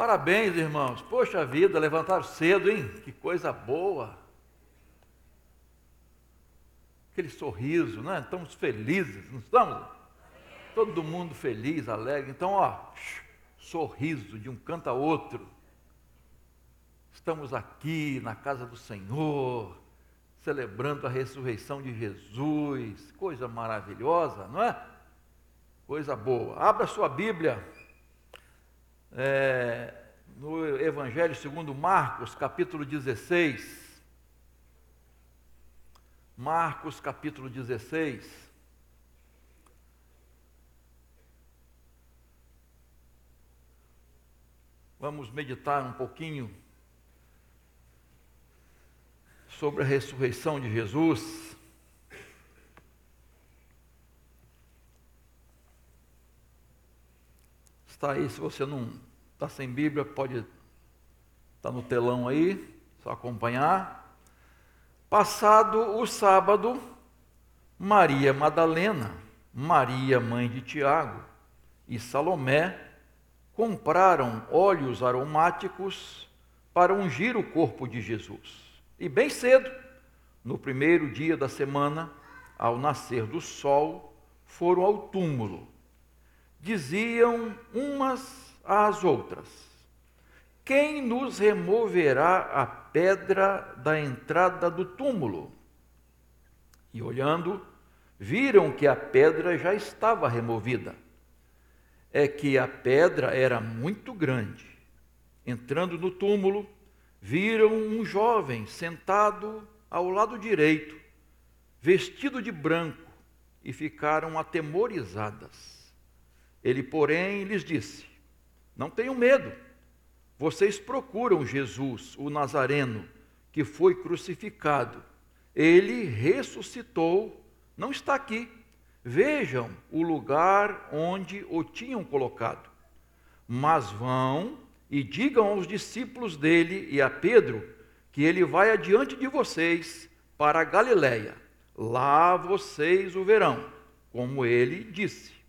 Parabéns, irmãos. Poxa vida, levantaram cedo, hein? Que coisa boa. Aquele sorriso, né? Estamos felizes, não estamos? Todo mundo feliz, alegre. Então, ó, sorriso de um canto a outro. Estamos aqui na casa do Senhor, celebrando a ressurreição de Jesus. Coisa maravilhosa, não é? Coisa boa. Abra sua Bíblia é, no Evangelho segundo Marcos, capítulo 16. Marcos, capítulo 16. Vamos meditar um pouquinho sobre a ressurreição de Jesus. Está aí, se você não está sem Bíblia, pode estar tá no telão aí, só acompanhar. Passado o sábado, Maria Madalena, Maria mãe de Tiago e Salomé compraram óleos aromáticos para ungir o corpo de Jesus. E bem cedo, no primeiro dia da semana, ao nascer do sol, foram ao túmulo diziam umas às outras: Quem nos removerá a pedra da entrada do túmulo? E olhando, viram que a pedra já estava removida. É que a pedra era muito grande. Entrando no túmulo, viram um jovem sentado ao lado direito, vestido de branco, e ficaram atemorizadas. Ele, porém, lhes disse: Não tenham medo. Vocês procuram Jesus, o Nazareno, que foi crucificado. Ele ressuscitou, não está aqui. Vejam o lugar onde o tinham colocado. Mas vão e digam aos discípulos dele e a Pedro que ele vai adiante de vocês para a Galiléia. Lá vocês o verão, como ele disse.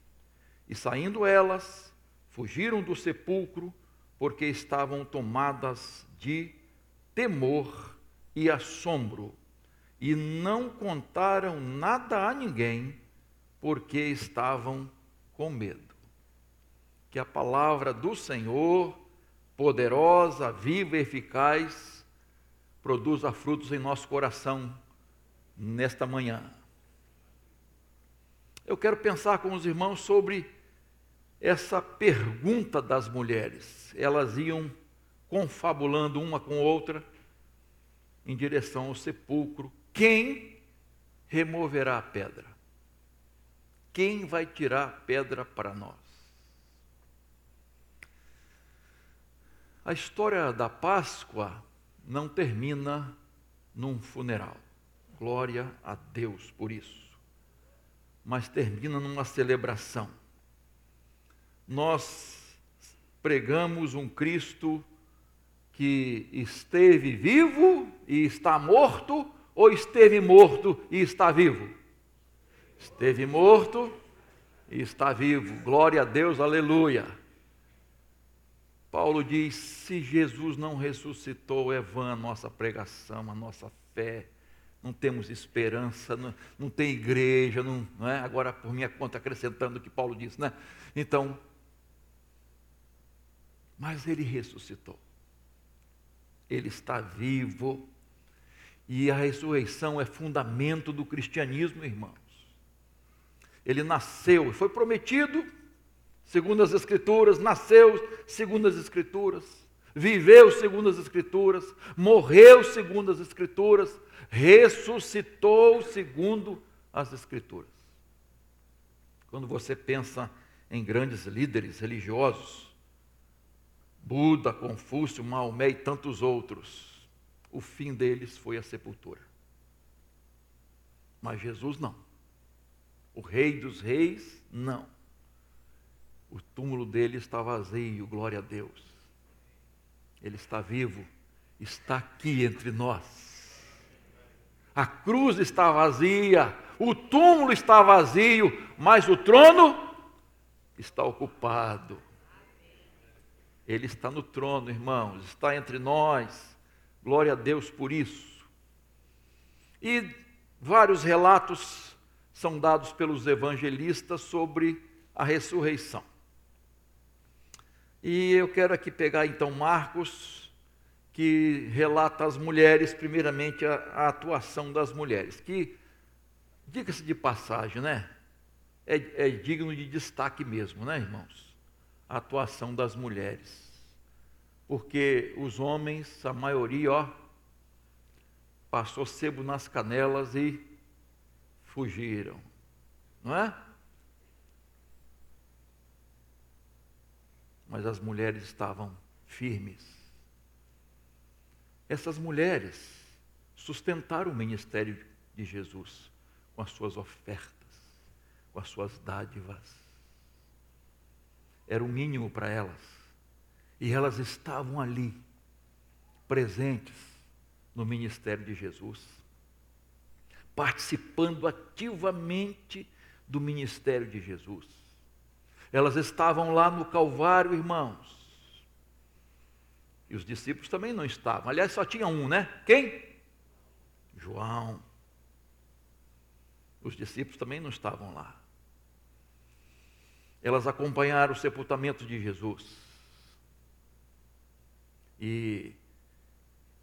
E saindo elas, fugiram do sepulcro, porque estavam tomadas de temor e assombro, e não contaram nada a ninguém, porque estavam com medo. Que a palavra do Senhor, poderosa, viva e eficaz, produza frutos em nosso coração nesta manhã. Eu quero pensar com os irmãos sobre essa pergunta das mulheres. Elas iam confabulando uma com outra em direção ao sepulcro. Quem removerá a pedra? Quem vai tirar a pedra para nós? A história da Páscoa não termina num funeral. Glória a Deus por isso. Mas termina numa celebração nós pregamos um Cristo que esteve vivo e está morto, ou esteve morto e está vivo? Esteve morto e está vivo. Glória a Deus, aleluia. Paulo diz: se Jesus não ressuscitou, é vã a nossa pregação, a nossa fé, não temos esperança, não, não tem igreja, não, não é? Agora, por minha conta, acrescentando o que Paulo disse, né? Então, mas ele ressuscitou. Ele está vivo. E a ressurreição é fundamento do cristianismo, irmãos. Ele nasceu, foi prometido, segundo as Escrituras, nasceu segundo as Escrituras, viveu segundo as Escrituras, morreu segundo as Escrituras, ressuscitou segundo as Escrituras. Quando você pensa em grandes líderes religiosos, Buda, Confúcio, Maomé e tantos outros, o fim deles foi a sepultura. Mas Jesus não. O Rei dos Reis, não. O túmulo dele está vazio, glória a Deus. Ele está vivo, está aqui entre nós. A cruz está vazia, o túmulo está vazio, mas o trono está ocupado Ele está no trono, irmãos, está entre nós. Glória a Deus por isso. E vários relatos são dados pelos evangelistas sobre a ressurreição. E eu quero aqui pegar então Marcos, que relata as mulheres, primeiramente a, a atuação das mulheres, que, diga-se de passagem, né? É, é digno de destaque mesmo, né, irmãos? A atuação das mulheres. Porque os homens, a maioria, ó, passou sebo nas canelas e fugiram, não é? Mas as mulheres estavam firmes. Essas mulheres sustentaram o ministério de Jesus com as suas ofertas, com as suas dádivas. Era o mínimo para elas. E elas estavam ali, presentes no ministério de Jesus, participando ativamente do ministério de Jesus. Elas estavam lá no Calvário, irmãos. E os discípulos também não estavam. Aliás, só tinha um, né? Quem? João. Os discípulos também não estavam lá. Elas acompanharam o sepultamento de Jesus. E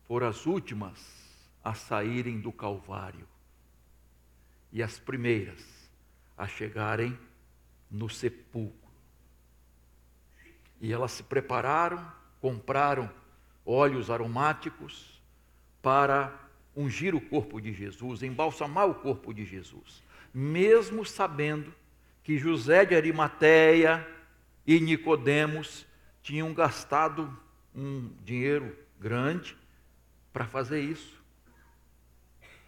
foram as últimas a saírem do Calvário. E as primeiras a chegarem no sepulcro. E elas se prepararam, compraram óleos aromáticos para ungir o corpo de Jesus, embalsamar o corpo de Jesus, mesmo sabendo que José de Arimateia e Nicodemos tinham gastado um dinheiro grande para fazer isso.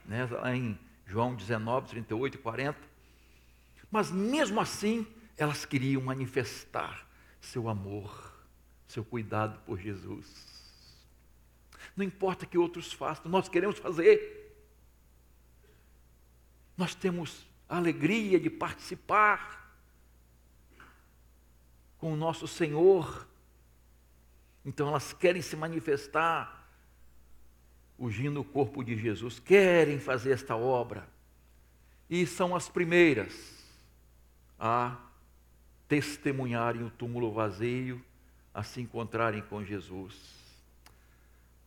Né? Em João 19, 38 e 40. Mas mesmo assim, elas queriam manifestar seu amor, seu cuidado por Jesus. Não importa que outros façam, nós queremos fazer. Nós temos a alegria de participar com o nosso Senhor. Então elas querem se manifestar, ungindo o corpo de Jesus, querem fazer esta obra. E são as primeiras a testemunharem o túmulo vazio, a se encontrarem com Jesus.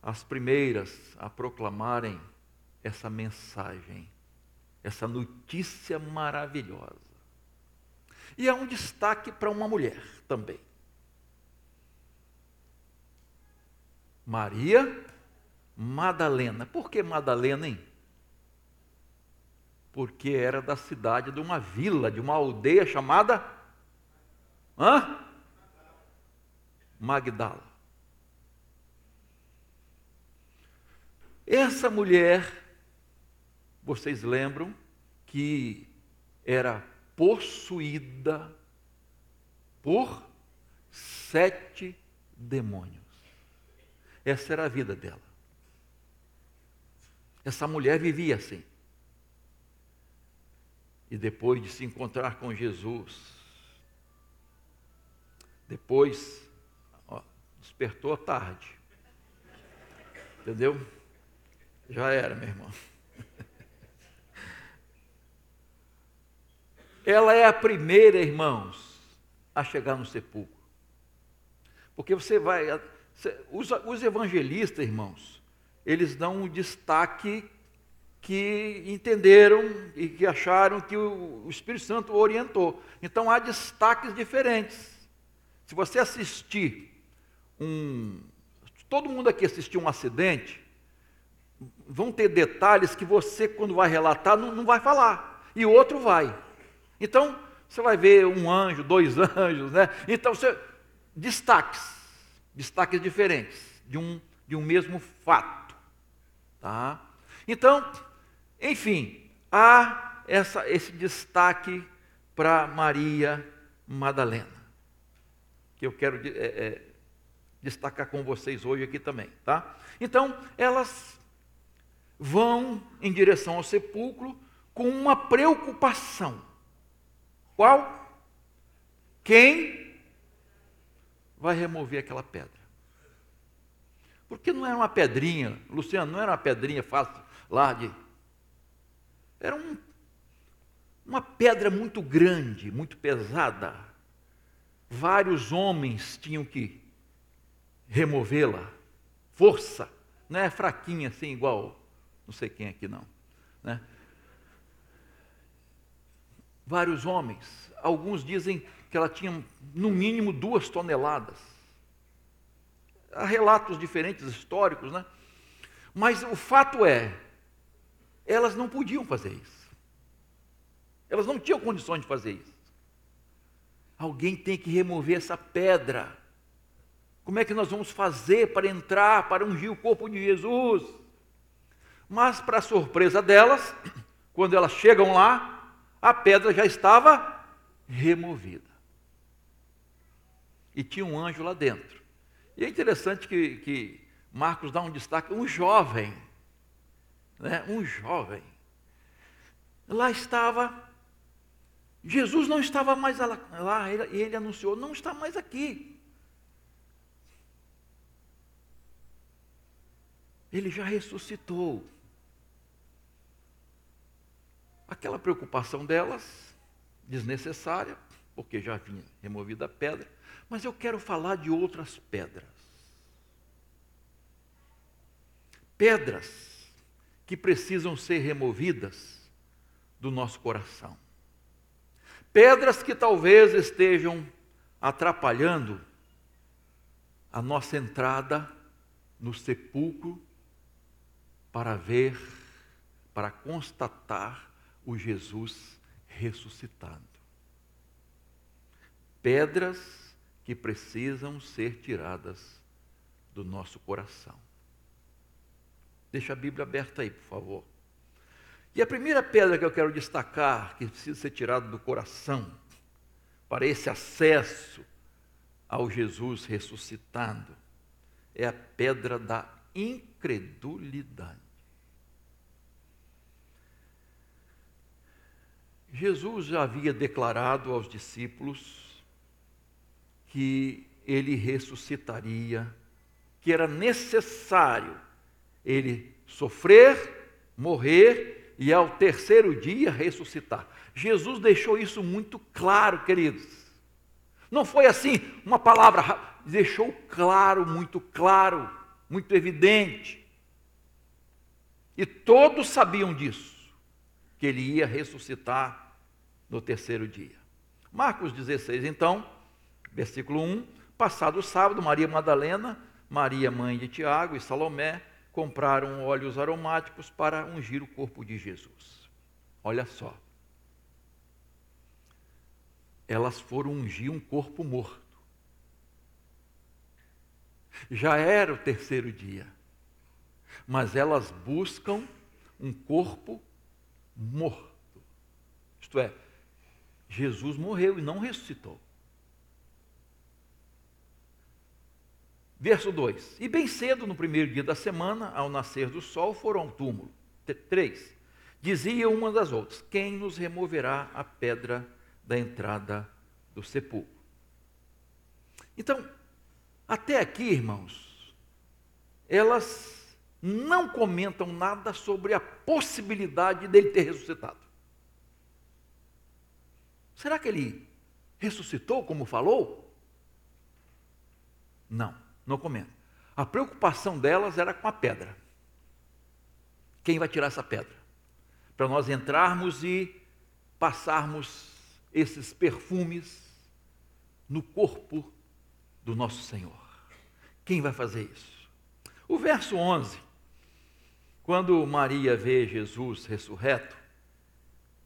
As primeiras a proclamarem essa mensagem, essa notícia maravilhosa. E é um destaque para uma mulher também. Maria Madalena. Por que Madalena, hein? porque era da cidade de uma vila, de uma aldeia chamada Hã? Magdala. Essa mulher, vocês lembram que era possuída por sete demônios. Essa era a vida dela. Essa mulher vivia assim. E depois de se encontrar com Jesus, depois ó, despertou tarde. Entendeu? Já era, meu irmão. Ela é a primeira, irmãos, a chegar no sepulcro. Porque você vai. Os, os evangelistas, irmãos, eles dão um destaque que entenderam e que acharam que o Espírito Santo orientou. Então há destaques diferentes. Se você assistir um. Todo mundo aqui assistiu um acidente, vão ter detalhes que você, quando vai relatar, não, não vai falar. E o outro vai. Então, você vai ver um anjo, dois anjos, né? Então, você, destaques, destaques diferentes de um, de um mesmo fato. Tá? Então, enfim, há essa, esse destaque para Maria Madalena, que eu quero é, é, destacar com vocês hoje aqui também, tá? Então, elas vão em direção ao sepulcro com uma preocupação. Qual? Quem vai remover aquela pedra. Porque não era uma pedrinha, Luciano, não era uma pedrinha fácil de. Era um, uma pedra muito grande, muito pesada. Vários homens tinham que removê-la. Força, não é fraquinha assim, igual não sei quem aqui não. Né? Vários homens, alguns dizem que ela tinha no mínimo duas toneladas. Há relatos diferentes históricos, né? Mas o fato é, elas não podiam fazer isso. Elas não tinham condições de fazer isso. Alguém tem que remover essa pedra. Como é que nós vamos fazer para entrar, para ungir o corpo de Jesus? Mas, para surpresa delas, quando elas chegam lá, a pedra já estava removida. E tinha um anjo lá dentro. E é interessante que, que Marcos dá um destaque, um jovem, né? um jovem. Lá estava, Jesus não estava mais lá, lá ele, ele anunciou, não está mais aqui. Ele já ressuscitou. Aquela preocupação delas, desnecessária, porque já vinha removida a pedra, mas eu quero falar de outras pedras. Pedras que precisam ser removidas do nosso coração. Pedras que talvez estejam atrapalhando a nossa entrada no sepulcro para ver, para constatar o Jesus ressuscitado. Pedras que precisam ser tiradas do nosso coração. Deixa a Bíblia aberta aí, por favor. E a primeira pedra que eu quero destacar, que precisa ser tirada do coração, para esse acesso ao Jesus ressuscitado, é a pedra da incredulidade. Jesus já havia declarado aos discípulos que ele ressuscitaria, que era necessário ele sofrer, morrer e ao terceiro dia ressuscitar. Jesus deixou isso muito claro, queridos. Não foi assim uma palavra, deixou claro, muito claro, muito evidente. E todos sabiam disso, que ele ia ressuscitar no terceiro dia. Marcos 16, então, versículo 1: Passado o sábado, Maria Madalena, Maria, mãe de Tiago e Salomé compraram óleos aromáticos para ungir o corpo de Jesus. Olha só. Elas foram ungir um corpo morto. Já era o terceiro dia, mas elas buscam um corpo morto. Isto é, Jesus morreu e não ressuscitou. Verso 2: E bem cedo, no primeiro dia da semana, ao nascer do sol, foram ao túmulo. 3. Dizia uma das outras: Quem nos removerá a pedra da entrada do sepulcro? Então, até aqui, irmãos, elas não comentam nada sobre a possibilidade dele ter ressuscitado. Será que ele ressuscitou como falou? Não, não comenta. A preocupação delas era com a pedra. Quem vai tirar essa pedra? Para nós entrarmos e passarmos esses perfumes no corpo do nosso Senhor. Quem vai fazer isso? O verso 11, quando Maria vê Jesus ressurreto,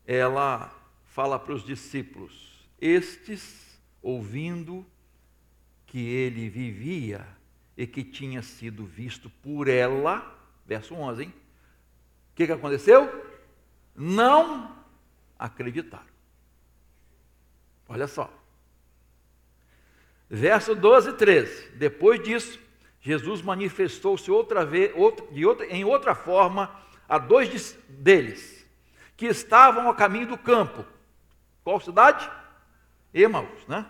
ela fala para os discípulos: Estes, ouvindo que ele vivia e que tinha sido visto por ela, verso 11, hein? O que, que aconteceu? Não acreditaram. Olha só. Verso 12 e 13. Depois disso, Jesus manifestou-se outra vez, outra, outra, em outra forma a dois deles, que estavam a caminho do campo qual cidade? Emaús, né?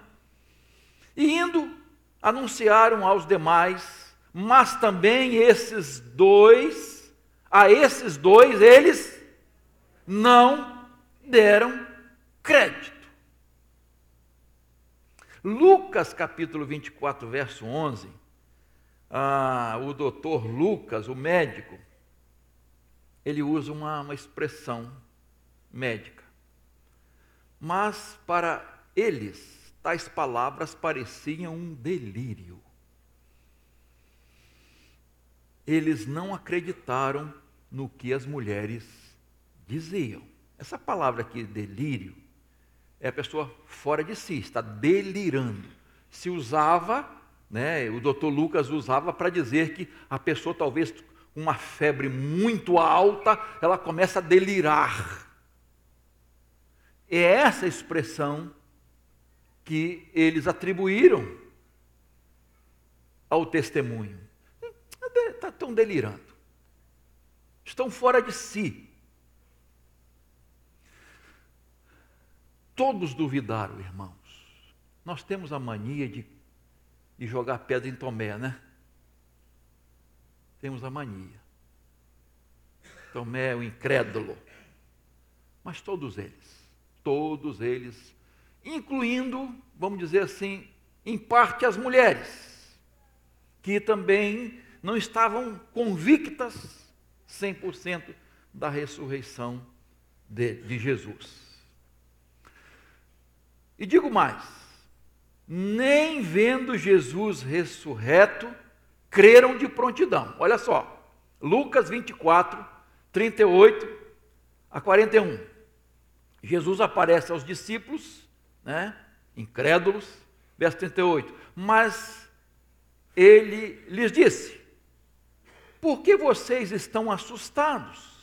E indo, anunciaram aos demais, mas também esses dois, a esses dois, eles não deram crédito. Lucas capítulo 24, verso 11, ah, o doutor Lucas, o médico, ele usa uma, uma expressão médica. Mas para eles, tais palavras pareciam um delírio. Eles não acreditaram no que as mulheres diziam. Essa palavra aqui, delírio, é a pessoa fora de si, está delirando. Se usava, né, o doutor Lucas usava para dizer que a pessoa talvez com uma febre muito alta, ela começa a delirar. É essa expressão que eles atribuíram ao testemunho. Estão delirando. Estão fora de si. Todos duvidaram, irmãos. Nós temos a mania de, de jogar pedra em Tomé, né? Temos a mania. Tomé é o incrédulo. Mas todos eles, todos eles, incluindo, vamos dizer assim, em parte as mulheres, que também não estavam convictas 100% da ressurreição de, de Jesus. E digo mais: nem vendo Jesus ressurreto, creram de prontidão. Olha só, Lucas 24, 38 a 41. Jesus aparece aos discípulos, né, incrédulos, verso 38. Mas ele lhes disse: Por que vocês estão assustados?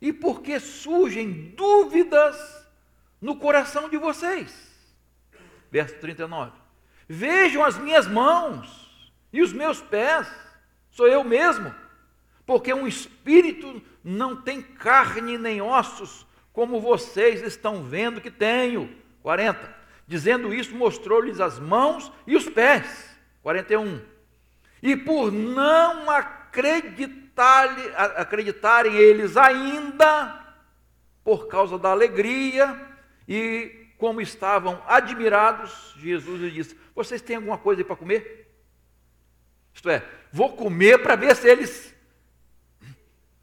E por que surgem dúvidas no coração de vocês? verso 39. Vejam as minhas mãos e os meus pés, sou eu mesmo, porque um espírito não tem carne nem ossos, como vocês estão vendo que tenho. 40. Dizendo isso, mostrou-lhes as mãos e os pés. 41. E por não acreditar, acreditarem eles ainda, por causa da alegria e como estavam admirados, Jesus lhe disse: Vocês têm alguma coisa aí para comer? Isto é, vou comer para ver se eles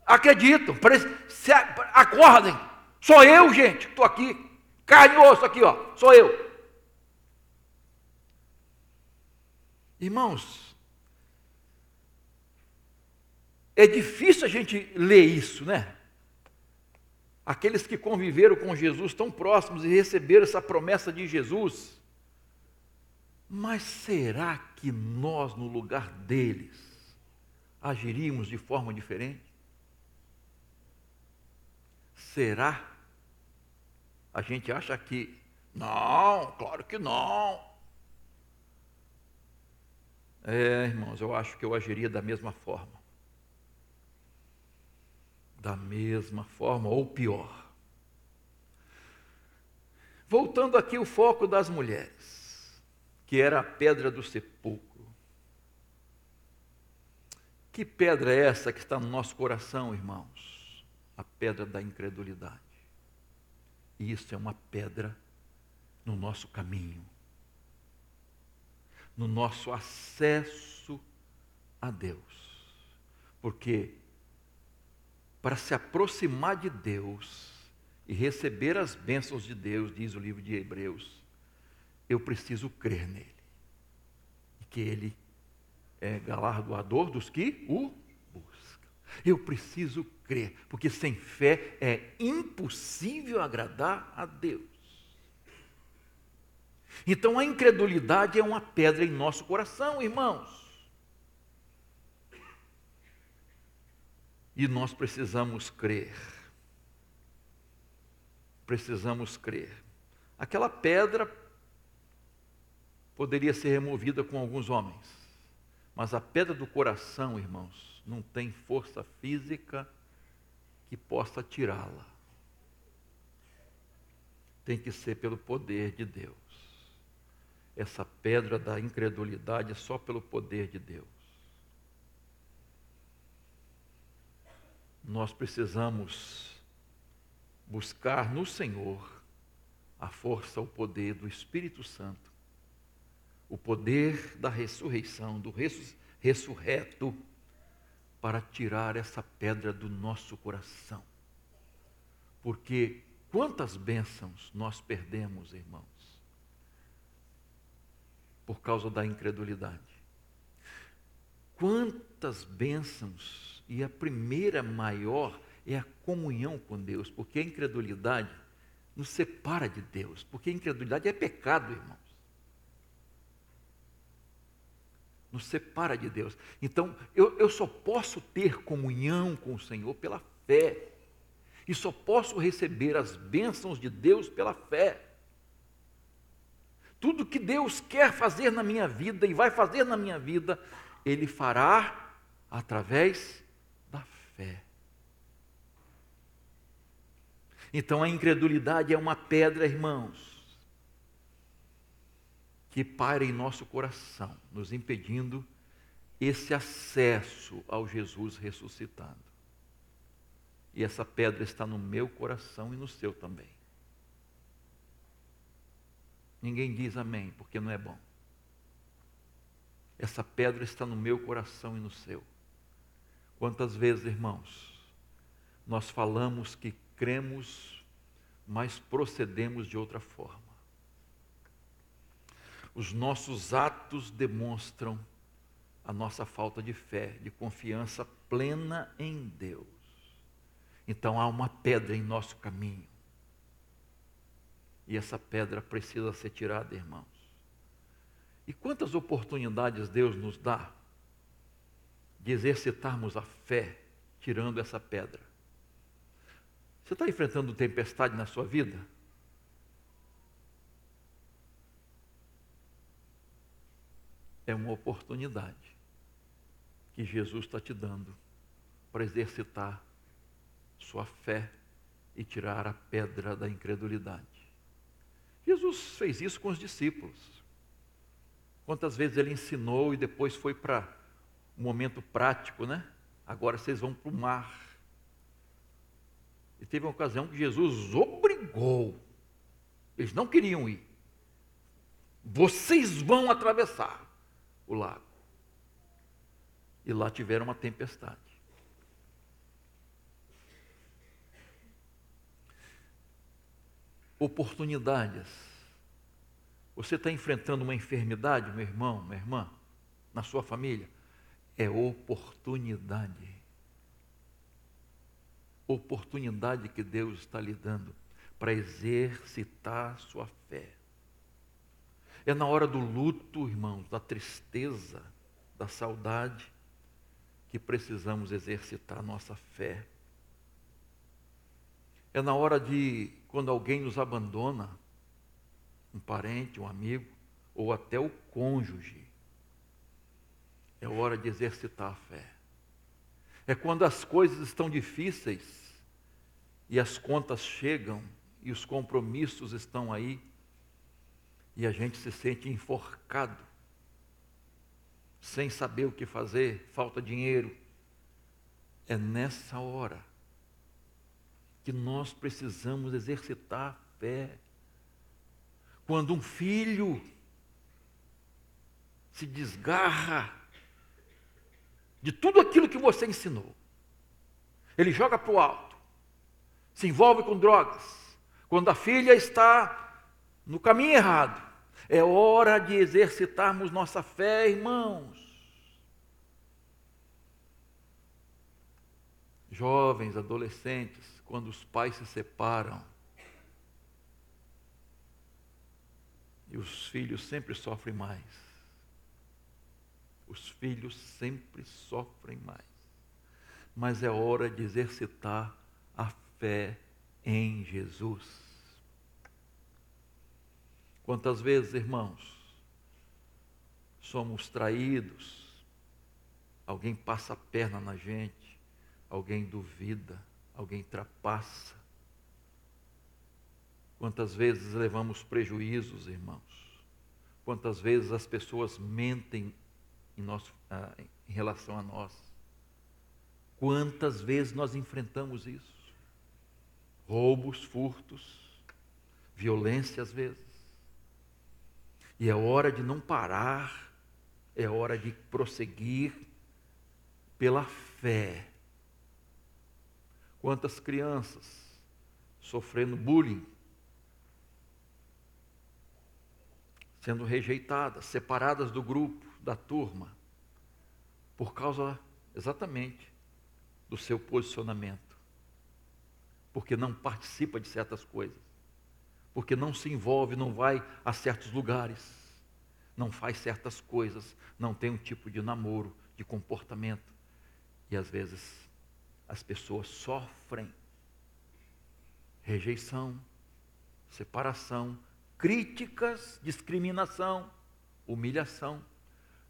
acreditam, para se acordem. Sou eu, gente, que estou aqui, carne e osso aqui, ó, sou eu. Irmãos, é difícil a gente ler isso, né? aqueles que conviveram com Jesus tão próximos e receberam essa promessa de Jesus. Mas será que nós, no lugar deles, agiríamos de forma diferente? Será? A gente acha que não, claro que não. É, irmãos, eu acho que eu agiria da mesma forma da mesma forma ou pior. Voltando aqui o foco das mulheres, que era a pedra do sepulcro. Que pedra é essa que está no nosso coração, irmãos? A pedra da incredulidade. E isso é uma pedra no nosso caminho, no nosso acesso a Deus. Porque para se aproximar de Deus e receber as bênçãos de Deus, diz o livro de Hebreus, eu preciso crer nele. E que ele é galardoador dos que o. Eu preciso crer, porque sem fé é impossível agradar a Deus. Então a incredulidade é uma pedra em nosso coração, irmãos. E nós precisamos crer. Precisamos crer. Aquela pedra poderia ser removida com alguns homens, mas a pedra do coração, irmãos, não tem força física que possa tirá-la. Tem que ser pelo poder de Deus. essa pedra da incredulidade só pelo poder de Deus. Nós precisamos buscar no Senhor a força, o poder do Espírito Santo, o poder da ressurreição, do ressurreto, para tirar essa pedra do nosso coração. Porque quantas bênçãos nós perdemos, irmãos, por causa da incredulidade. Quantas bênçãos, e a primeira maior é a comunhão com Deus, porque a incredulidade nos separa de Deus, porque a incredulidade é pecado, irmãos. Nos separa de Deus. Então, eu, eu só posso ter comunhão com o Senhor pela fé. E só posso receber as bênçãos de Deus pela fé. Tudo que Deus quer fazer na minha vida e vai fazer na minha vida, Ele fará através da fé. Então a incredulidade é uma pedra, irmãos, que para em nosso coração, nos impedindo esse acesso ao Jesus ressuscitado. E essa pedra está no meu coração e no seu também. Ninguém diz amém, porque não é bom. Essa pedra está no meu coração e no seu. Quantas vezes, irmãos, nós falamos que cremos, mas procedemos de outra forma. Os nossos atos demonstram a nossa falta de fé, de confiança plena em Deus. Então há uma pedra em nosso caminho. E essa pedra precisa ser tirada, irmãos. E quantas oportunidades Deus nos dá de exercitarmos a fé tirando essa pedra? Você está enfrentando tempestade na sua vida? É uma oportunidade que Jesus está te dando para exercitar sua fé e tirar a pedra da incredulidade. Jesus fez isso com os discípulos. Quantas vezes ele ensinou e depois foi para um momento prático, né? Agora vocês vão para o mar. E teve uma ocasião que Jesus obrigou. Eles não queriam ir. Vocês vão atravessar o lago. E lá tiveram uma tempestade. Oportunidades. Você está enfrentando uma enfermidade, meu irmão, minha irmã, na sua família? É oportunidade oportunidade que Deus está lhe dando para exercitar sua fé. É na hora do luto, irmãos, da tristeza, da saudade, que precisamos exercitar nossa fé. É na hora de, quando alguém nos abandona, um parente, um amigo, ou até o cônjuge, é hora de exercitar a fé. É quando as coisas estão difíceis e as contas chegam e os compromissos estão aí e a gente se sente enforcado, sem saber o que fazer, falta dinheiro. É nessa hora que nós precisamos exercitar a fé. Quando um filho se desgarra de tudo aquilo que você ensinou. Ele joga para o alto, se envolve com drogas. Quando a filha está no caminho errado, é hora de exercitarmos nossa fé, irmãos. Jovens, adolescentes, quando os pais se separam, e os filhos sempre sofrem mais os filhos sempre sofrem mais. Mas é hora de exercitar a fé em Jesus. Quantas vezes, irmãos, somos traídos, alguém passa a perna na gente, alguém duvida, alguém trapassa. Quantas vezes levamos prejuízos, irmãos, quantas vezes as pessoas mentem em, nosso, ah, em relação a nós. Quantas vezes nós enfrentamos isso? Roubos, furtos, violência às vezes. E é hora de não parar, é hora de prosseguir pela fé. Quantas crianças sofrendo bullying, sendo rejeitadas, separadas do grupo, da turma, por causa exatamente do seu posicionamento, porque não participa de certas coisas, porque não se envolve, não vai a certos lugares, não faz certas coisas, não tem um tipo de namoro, de comportamento, e às vezes as pessoas sofrem rejeição, separação, críticas, discriminação, humilhação,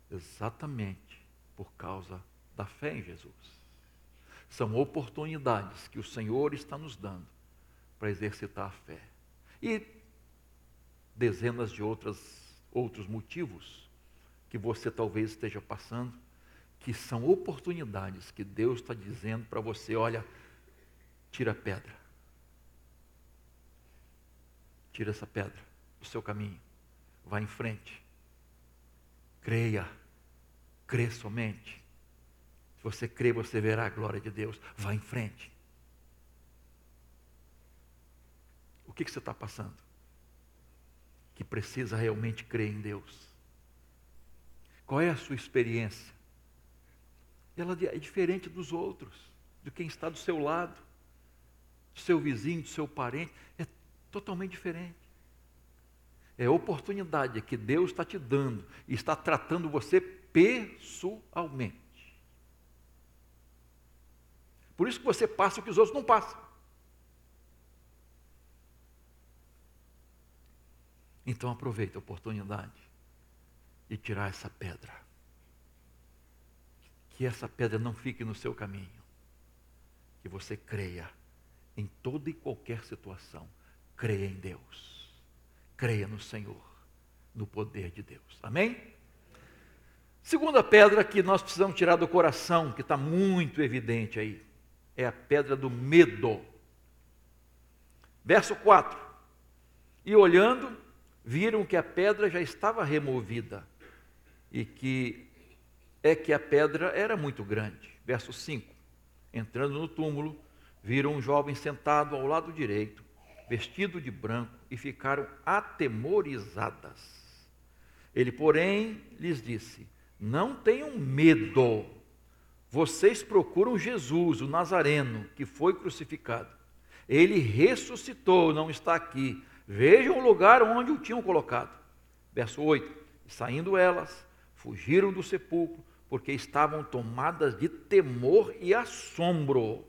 exatamente por causa da fé em Jesus. São oportunidades que o Senhor está nos dando para exercitar a fé. E dezenas de outras, outros motivos que você talvez esteja passando, que são oportunidades que Deus está dizendo para você: olha, tira a pedra. Tira essa pedra do seu caminho. Vá em frente. Creia. Crê somente você crê, você verá a glória de Deus. Vá em frente. O que, que você está passando? Que precisa realmente crer em Deus. Qual é a sua experiência? Ela é diferente dos outros, de quem está do seu lado, do seu vizinho, do seu parente. É totalmente diferente. É a oportunidade que Deus está te dando e está tratando você pessoalmente. Por isso que você passa o que os outros não passam. Então aproveite a oportunidade de tirar essa pedra. Que essa pedra não fique no seu caminho. Que você creia em toda e qualquer situação. Creia em Deus. Creia no Senhor, no poder de Deus. Amém? Segunda pedra que nós precisamos tirar do coração, que está muito evidente aí é a pedra do medo. Verso 4: E olhando, viram que a pedra já estava removida e que é que a pedra era muito grande. Verso 5: Entrando no túmulo, viram um jovem sentado ao lado direito, vestido de branco, e ficaram atemorizadas. Ele, porém, lhes disse: Não tenham medo. Vocês procuram Jesus, o Nazareno, que foi crucificado. Ele ressuscitou, não está aqui. Vejam o lugar onde o tinham colocado. Verso 8: Saindo elas, fugiram do sepulcro, porque estavam tomadas de temor e assombro.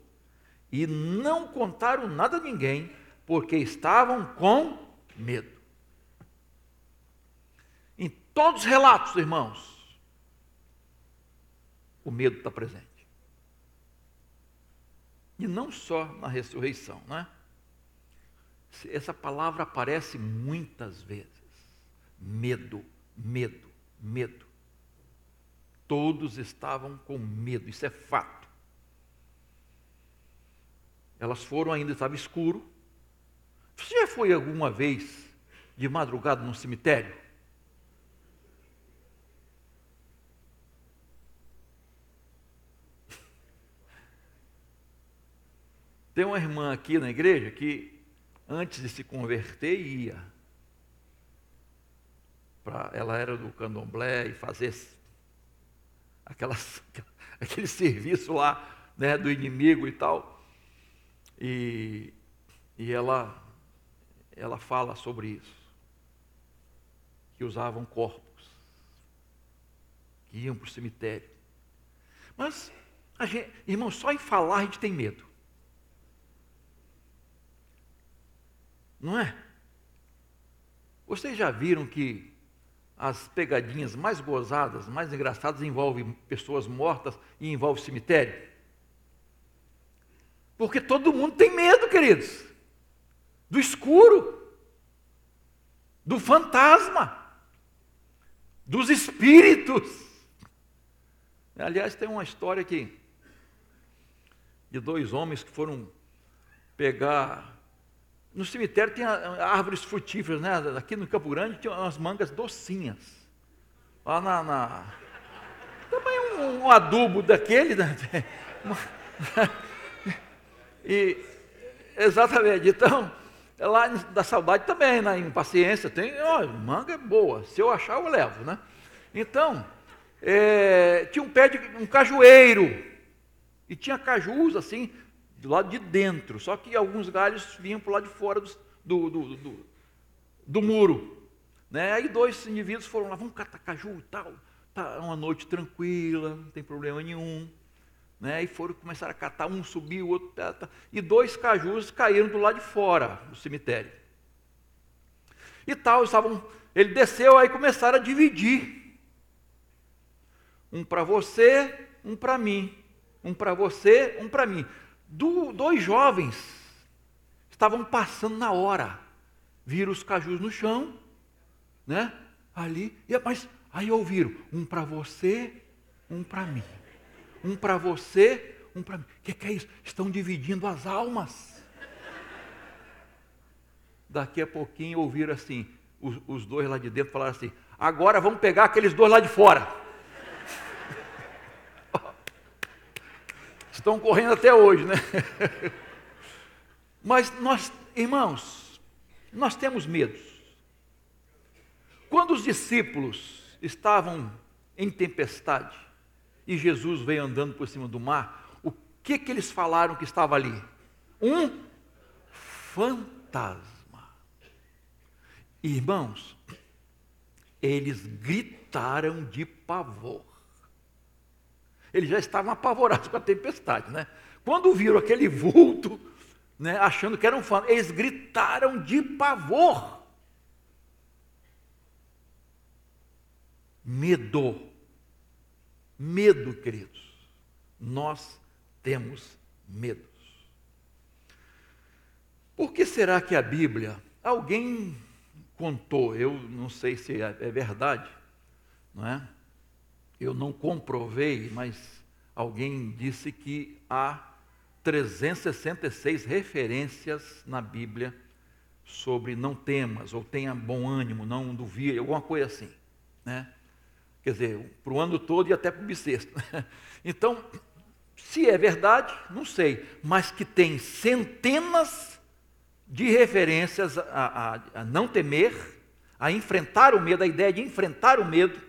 E não contaram nada a ninguém, porque estavam com medo. Em todos os relatos, irmãos, o medo está presente. E não só na ressurreição, né? Essa palavra aparece muitas vezes. Medo, medo, medo. Todos estavam com medo, isso é fato. Elas foram ainda, estava escuro. Você já foi alguma vez de madrugada num cemitério? Tem uma irmã aqui na igreja que, antes de se converter, ia. Pra, ela era do candomblé e fazia aquelas, aquele serviço lá né, do inimigo e tal. E, e ela, ela fala sobre isso. Que usavam corpos, que iam para o cemitério. Mas, gente, irmão, só em falar a gente tem medo. Não é? Vocês já viram que as pegadinhas mais gozadas, mais engraçadas envolvem pessoas mortas e envolvem cemitério? Porque todo mundo tem medo, queridos, do escuro, do fantasma. dos espíritos. Aliás, tem uma história aqui de dois homens que foram pegar. No cemitério tem árvores frutíferas, né? Aqui no Campo Grande tinha umas mangas docinhas. Lá na. na... Também um, um adubo daquele, né? e, exatamente. Então, lá da saudade também, na né? impaciência, tem. Ó, manga é boa. Se eu achar, eu levo, né? Então, é, tinha um pé de um cajueiro. E tinha cajus assim, do lado de dentro, só que alguns galhos vinham para o lado de fora do, do, do, do, do muro. Né? Aí dois indivíduos foram lá, vamos catar caju e tal. Tá uma noite tranquila, não tem problema nenhum. Né? E foram começar a catar, um subiu, o outro. Tá, tá. E dois cajus caíram do lado de fora do cemitério. E tal, estavam. Ele desceu, aí começaram a dividir. Um para você, um para mim. Um para você, um para mim. Do, dois jovens estavam passando na hora, viram os cajus no chão, né? Ali, e, mas aí ouviram: um para você, um para mim. Um para você, um para mim. O que, que é isso? Estão dividindo as almas. Daqui a pouquinho ouviram assim, os, os dois lá de dentro falaram assim: agora vamos pegar aqueles dois lá de fora. Estão correndo até hoje, né? Mas nós, irmãos, nós temos medos. Quando os discípulos estavam em tempestade e Jesus veio andando por cima do mar, o que que eles falaram que estava ali? Um fantasma. Irmãos, eles gritaram de pavor. Eles já estavam apavorados com a tempestade, né? Quando viram aquele vulto, né, achando que era um fã, eles gritaram de pavor. Medo. Medo, queridos. Nós temos medos. Por que será que a Bíblia, alguém contou, eu não sei se é, é verdade, não é? Eu não comprovei, mas alguém disse que há 366 referências na Bíblia sobre não temas, ou tenha bom ânimo, não duvide, alguma coisa assim. Né? Quer dizer, para o ano todo e até para o bissexto. Então, se é verdade, não sei, mas que tem centenas de referências a, a, a não temer, a enfrentar o medo, a ideia de enfrentar o medo.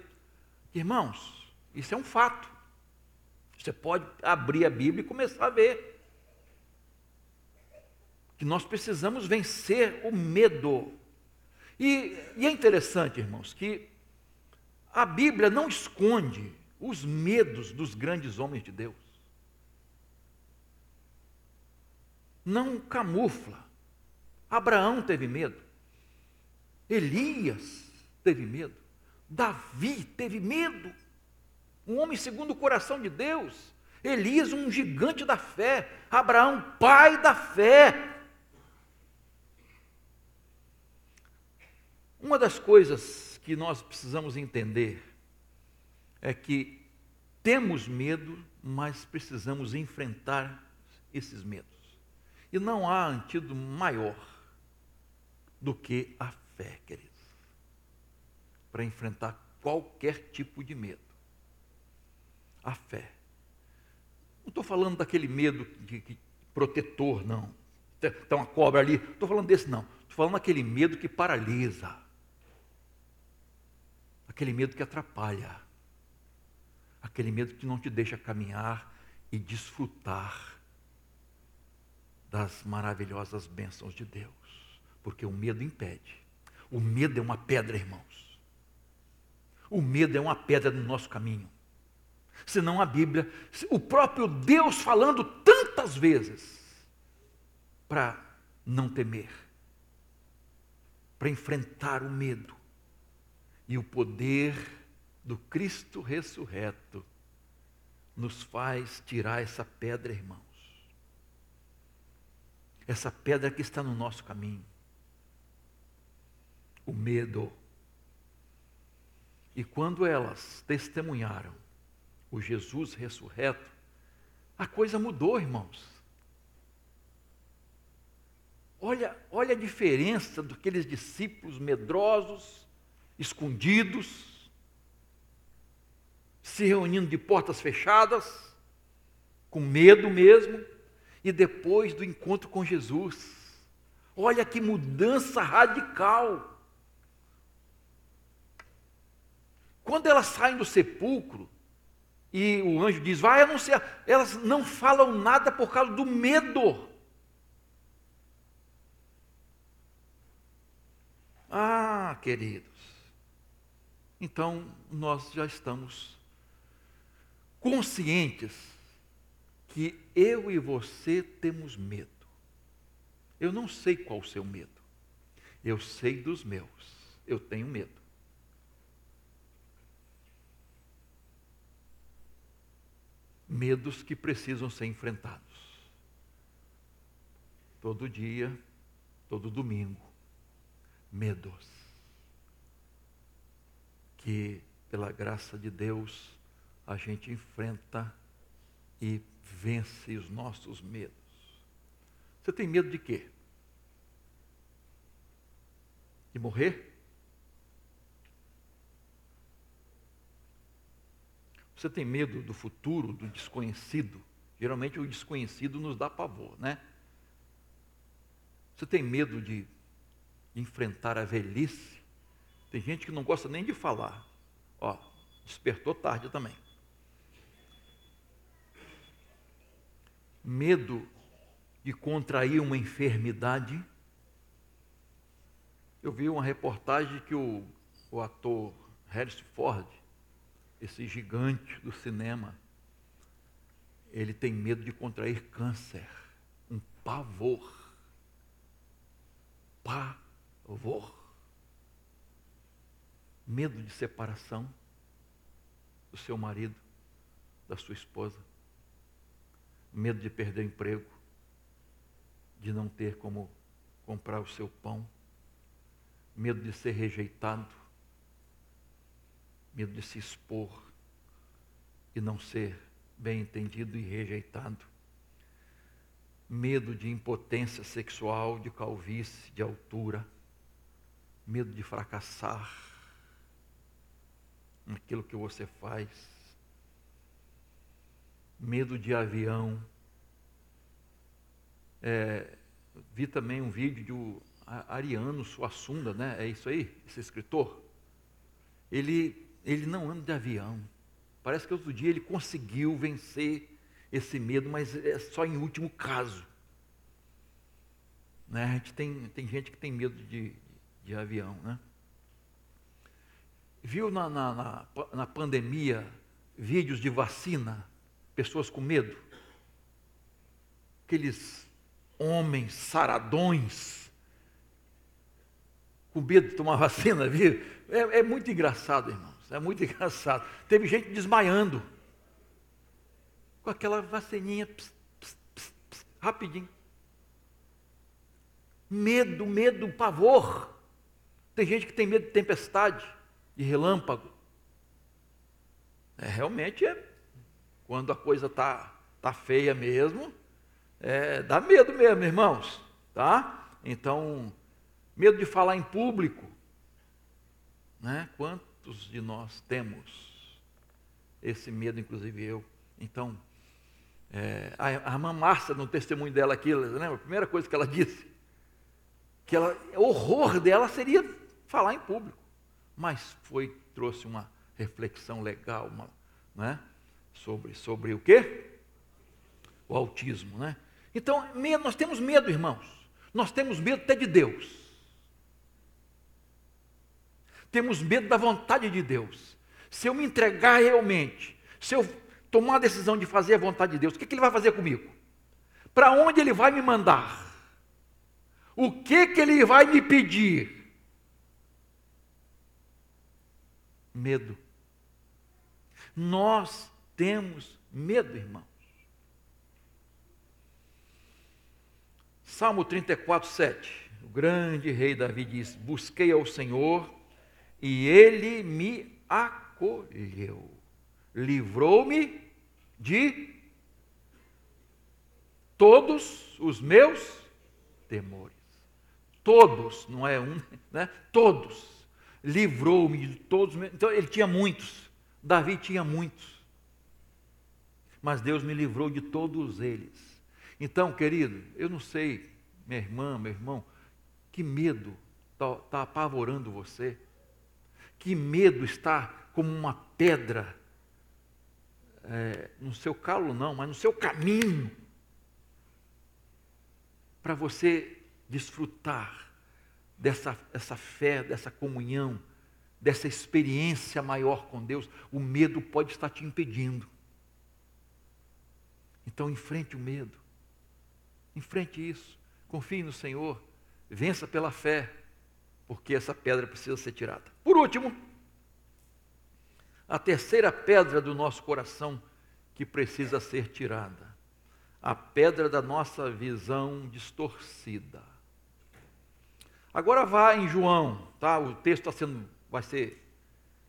Irmãos, isso é um fato. Você pode abrir a Bíblia e começar a ver. Que nós precisamos vencer o medo. E, e é interessante, irmãos, que a Bíblia não esconde os medos dos grandes homens de Deus. Não camufla. Abraão teve medo. Elias teve medo. Davi teve medo um homem segundo o coração de Deus. Elias, um gigante da fé. Abraão, pai da fé. Uma das coisas que nós precisamos entender é que temos medo, mas precisamos enfrentar esses medos. E não há antídoto maior do que a fé, queridos, para enfrentar qualquer tipo de medo a fé. Não estou falando daquele medo de, de protetor, não. Está uma cobra ali. Não estou falando desse, não. Estou falando daquele medo que paralisa. Aquele medo que atrapalha. Aquele medo que não te deixa caminhar e desfrutar das maravilhosas bênçãos de Deus. Porque o medo impede. O medo é uma pedra, irmãos. O medo é uma pedra no nosso caminho senão a Bíblia, o próprio Deus falando tantas vezes para não temer, para enfrentar o medo e o poder do Cristo ressurreto nos faz tirar essa pedra, irmãos. Essa pedra que está no nosso caminho. O medo. E quando elas testemunharam o Jesus ressurreto, a coisa mudou, irmãos. Olha, olha a diferença daqueles discípulos medrosos, escondidos, se reunindo de portas fechadas, com medo mesmo, e depois do encontro com Jesus. Olha que mudança radical. Quando elas saem do sepulcro, e o anjo diz: Vai anunciar. Elas não falam nada por causa do medo. Ah, queridos. Então, nós já estamos conscientes que eu e você temos medo. Eu não sei qual o seu medo. Eu sei dos meus. Eu tenho medo. Medos que precisam ser enfrentados. Todo dia, todo domingo, medos que, pela graça de Deus, a gente enfrenta e vence os nossos medos. Você tem medo de quê? De morrer? Você tem medo do futuro, do desconhecido? Geralmente o desconhecido nos dá pavor, né? Você tem medo de enfrentar a velhice? Tem gente que não gosta nem de falar. Ó, despertou tarde também. Medo de contrair uma enfermidade? Eu vi uma reportagem que o, o ator Harrison Ford esse gigante do cinema, ele tem medo de contrair câncer. Um pavor. Pavor. Medo de separação do seu marido, da sua esposa. Medo de perder emprego, de não ter como comprar o seu pão. Medo de ser rejeitado medo de se expor e não ser bem entendido e rejeitado, medo de impotência sexual, de calvície, de altura, medo de fracassar naquilo que você faz, medo de avião. É, vi também um vídeo de Ariano Suassunda, né? É isso aí, esse escritor. Ele ele não anda de avião. Parece que outro dia ele conseguiu vencer esse medo, mas é só em último caso. Né? A gente tem, tem gente que tem medo de, de avião. Né? Viu na, na, na, na pandemia vídeos de vacina, pessoas com medo? Aqueles homens saradões com medo de tomar vacina, viu? É, é muito engraçado, irmão. É muito engraçado. Teve gente desmaiando. Com aquela vacininha, pss, pss, pss, rapidinho. Medo, medo, pavor. Tem gente que tem medo de tempestade, de relâmpago. É, realmente é. Quando a coisa está tá feia mesmo, é, dá medo mesmo, irmãos. Tá? Então, medo de falar em público. Né? Quanto Quantos de nós temos esse medo, inclusive eu? Então, é, a, irmã Márcia, no testemunho dela aqui, lembra? A primeira coisa que ela disse, que ela, o horror dela seria falar em público, mas foi, trouxe uma reflexão legal, uma, né? sobre, sobre o quê? O autismo, né? Então, nós temos medo, irmãos. Nós temos medo até de Deus. Temos medo da vontade de Deus. Se eu me entregar realmente, se eu tomar a decisão de fazer a vontade de Deus, o que, que Ele vai fazer comigo? Para onde Ele vai me mandar? O que, que Ele vai me pedir? Medo. Nós temos medo, irmãos. Salmo 34, 7. O grande rei Davi diz: Busquei ao Senhor e ele me acolheu. Livrou-me de todos os meus temores. Todos, não é um, né? Todos. Livrou-me de todos. Então ele tinha muitos. Davi tinha muitos. Mas Deus me livrou de todos eles. Então, querido, eu não sei, minha irmã, meu irmão, que medo está tá apavorando você. Que medo está como uma pedra é, no seu calo, não, mas no seu caminho para você desfrutar dessa essa fé, dessa comunhão, dessa experiência maior com Deus, o medo pode estar te impedindo. Então, enfrente o medo, enfrente isso, confie no Senhor, vença pela fé, porque essa pedra precisa ser tirada. Por último, a terceira pedra do nosso coração que precisa ser tirada a pedra da nossa visão distorcida. Agora vá em João, tá? O texto está sendo, vai ser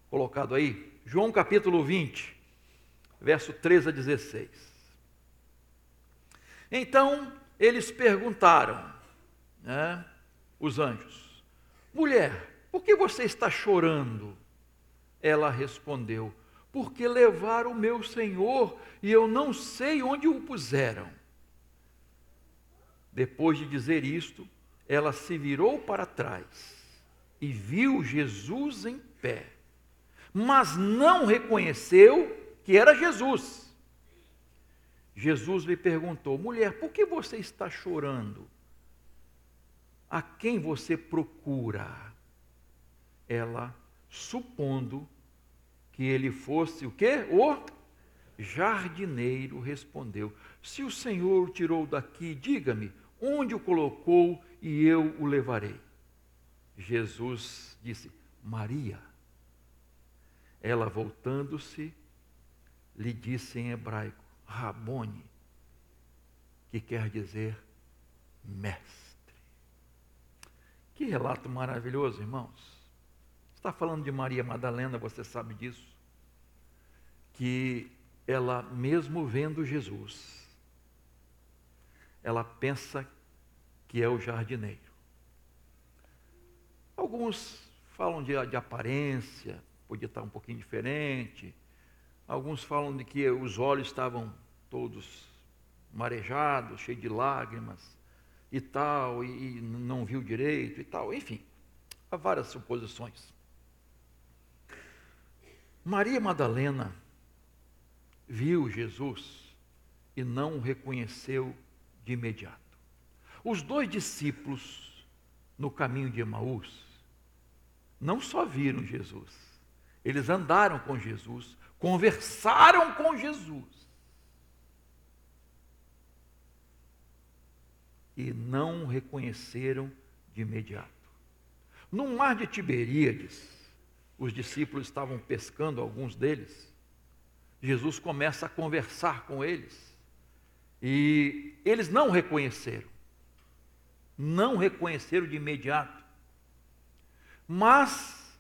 colocado aí. João capítulo 20, verso 13 a 16. Então eles perguntaram, né, os anjos, mulher, por que você está chorando? Ela respondeu, porque levaram o meu Senhor e eu não sei onde o puseram. Depois de dizer isto, ela se virou para trás e viu Jesus em pé, mas não reconheceu que era Jesus. Jesus lhe perguntou: mulher, por que você está chorando? A quem você procura? Ela, supondo que ele fosse o quê? O jardineiro respondeu: Se o Senhor o tirou daqui, diga-me onde o colocou e eu o levarei. Jesus disse: Maria. Ela voltando-se, lhe disse em hebraico: Rabone, que quer dizer mestre. Que relato maravilhoso, irmãos. Está falando de Maria Madalena, você sabe disso. Que ela, mesmo vendo Jesus, ela pensa que é o jardineiro. Alguns falam de, de aparência, podia estar um pouquinho diferente. Alguns falam de que os olhos estavam todos marejados, cheios de lágrimas e tal, e, e não viu direito e tal. Enfim, há várias suposições. Maria Madalena viu Jesus e não o reconheceu de imediato. Os dois discípulos no caminho de Emaús não só viram Jesus, eles andaram com Jesus, conversaram com Jesus. E não reconheceram de imediato. No mar de Tiberíades, os discípulos estavam pescando, alguns deles, Jesus começa a conversar com eles. E eles não reconheceram. Não reconheceram de imediato. Mas,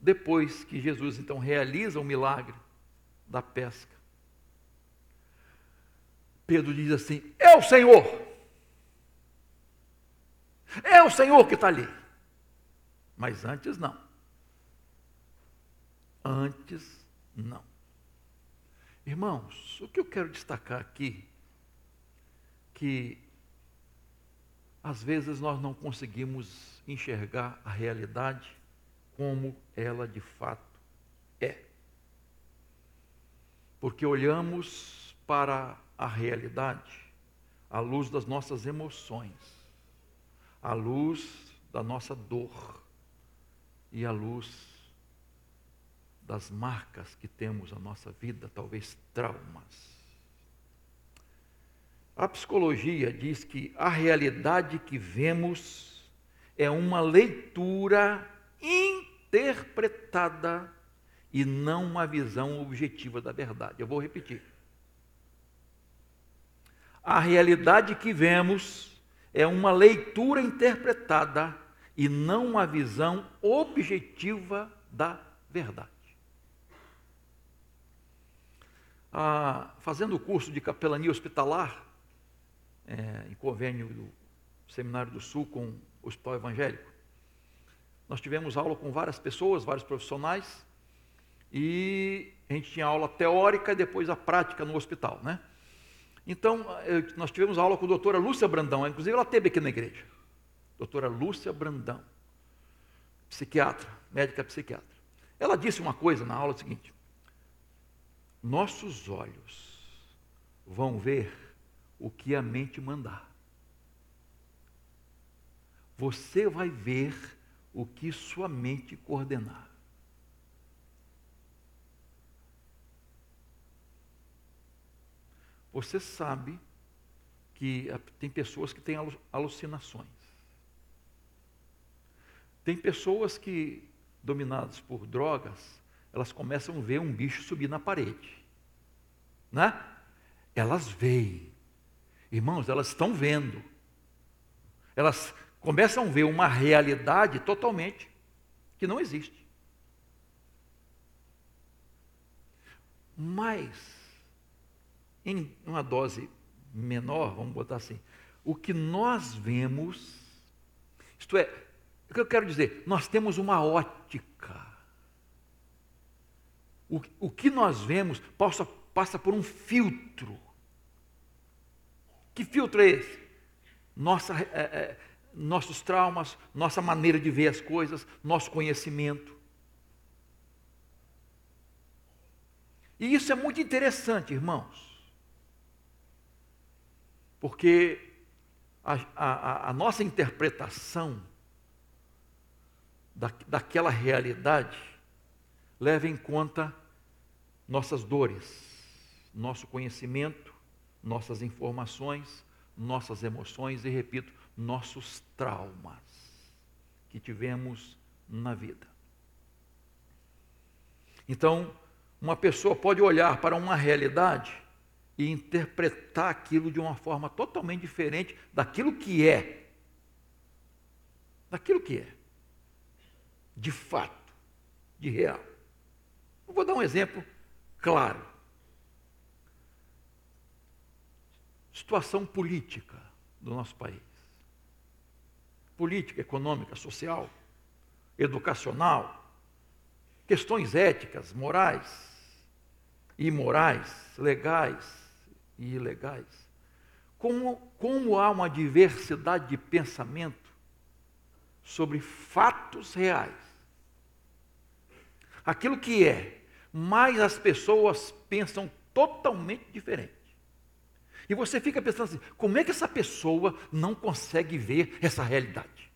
depois que Jesus então realiza o milagre da pesca, Pedro diz assim: É o Senhor. É o Senhor que está ali. Mas antes não. Antes, não. Irmãos, o que eu quero destacar aqui, que às vezes nós não conseguimos enxergar a realidade como ela de fato é. Porque olhamos para a realidade à luz das nossas emoções, à luz da nossa dor e à luz das marcas que temos na nossa vida, talvez traumas. A psicologia diz que a realidade que vemos é uma leitura interpretada e não uma visão objetiva da verdade. Eu vou repetir. A realidade que vemos é uma leitura interpretada e não uma visão objetiva da verdade. Ah, fazendo o curso de capelania hospitalar, é, em convênio do Seminário do Sul com o Hospital Evangélico, nós tivemos aula com várias pessoas, vários profissionais, e a gente tinha aula teórica e depois a prática no hospital, né? Então, eu, nós tivemos aula com a doutora Lúcia Brandão, inclusive ela teve aqui na igreja. Doutora Lúcia Brandão, psiquiatra, médica psiquiatra. Ela disse uma coisa na aula seguinte: Nossos olhos vão ver o que a mente mandar. Você vai ver o que sua mente coordenar. Você sabe que tem pessoas que têm alucinações. Tem pessoas que, dominadas por drogas, elas começam a ver um bicho subir na parede. Né? Elas veem. Irmãos, elas estão vendo. Elas começam a ver uma realidade totalmente que não existe. Mas em uma dose menor, vamos botar assim, o que nós vemos, isto é, o que eu quero dizer, nós temos uma ótica. O, o que nós vemos passa, passa por um filtro. Que filtro é esse? Nossa, é, é, nossos traumas, nossa maneira de ver as coisas, nosso conhecimento. E isso é muito interessante, irmãos. Porque a, a, a nossa interpretação da, daquela realidade leva em conta nossas dores, nosso conhecimento, nossas informações, nossas emoções e, repito, nossos traumas que tivemos na vida. Então, uma pessoa pode olhar para uma realidade e interpretar aquilo de uma forma totalmente diferente daquilo que é. Daquilo que é. De fato, de real. Eu vou dar um exemplo claro. Situação política do nosso país. Política, econômica, social, educacional, questões éticas, morais, imorais, legais, e ilegais. Como, como há uma diversidade de pensamento sobre fatos reais. Aquilo que é, mas as pessoas pensam totalmente diferente. E você fica pensando assim: como é que essa pessoa não consegue ver essa realidade?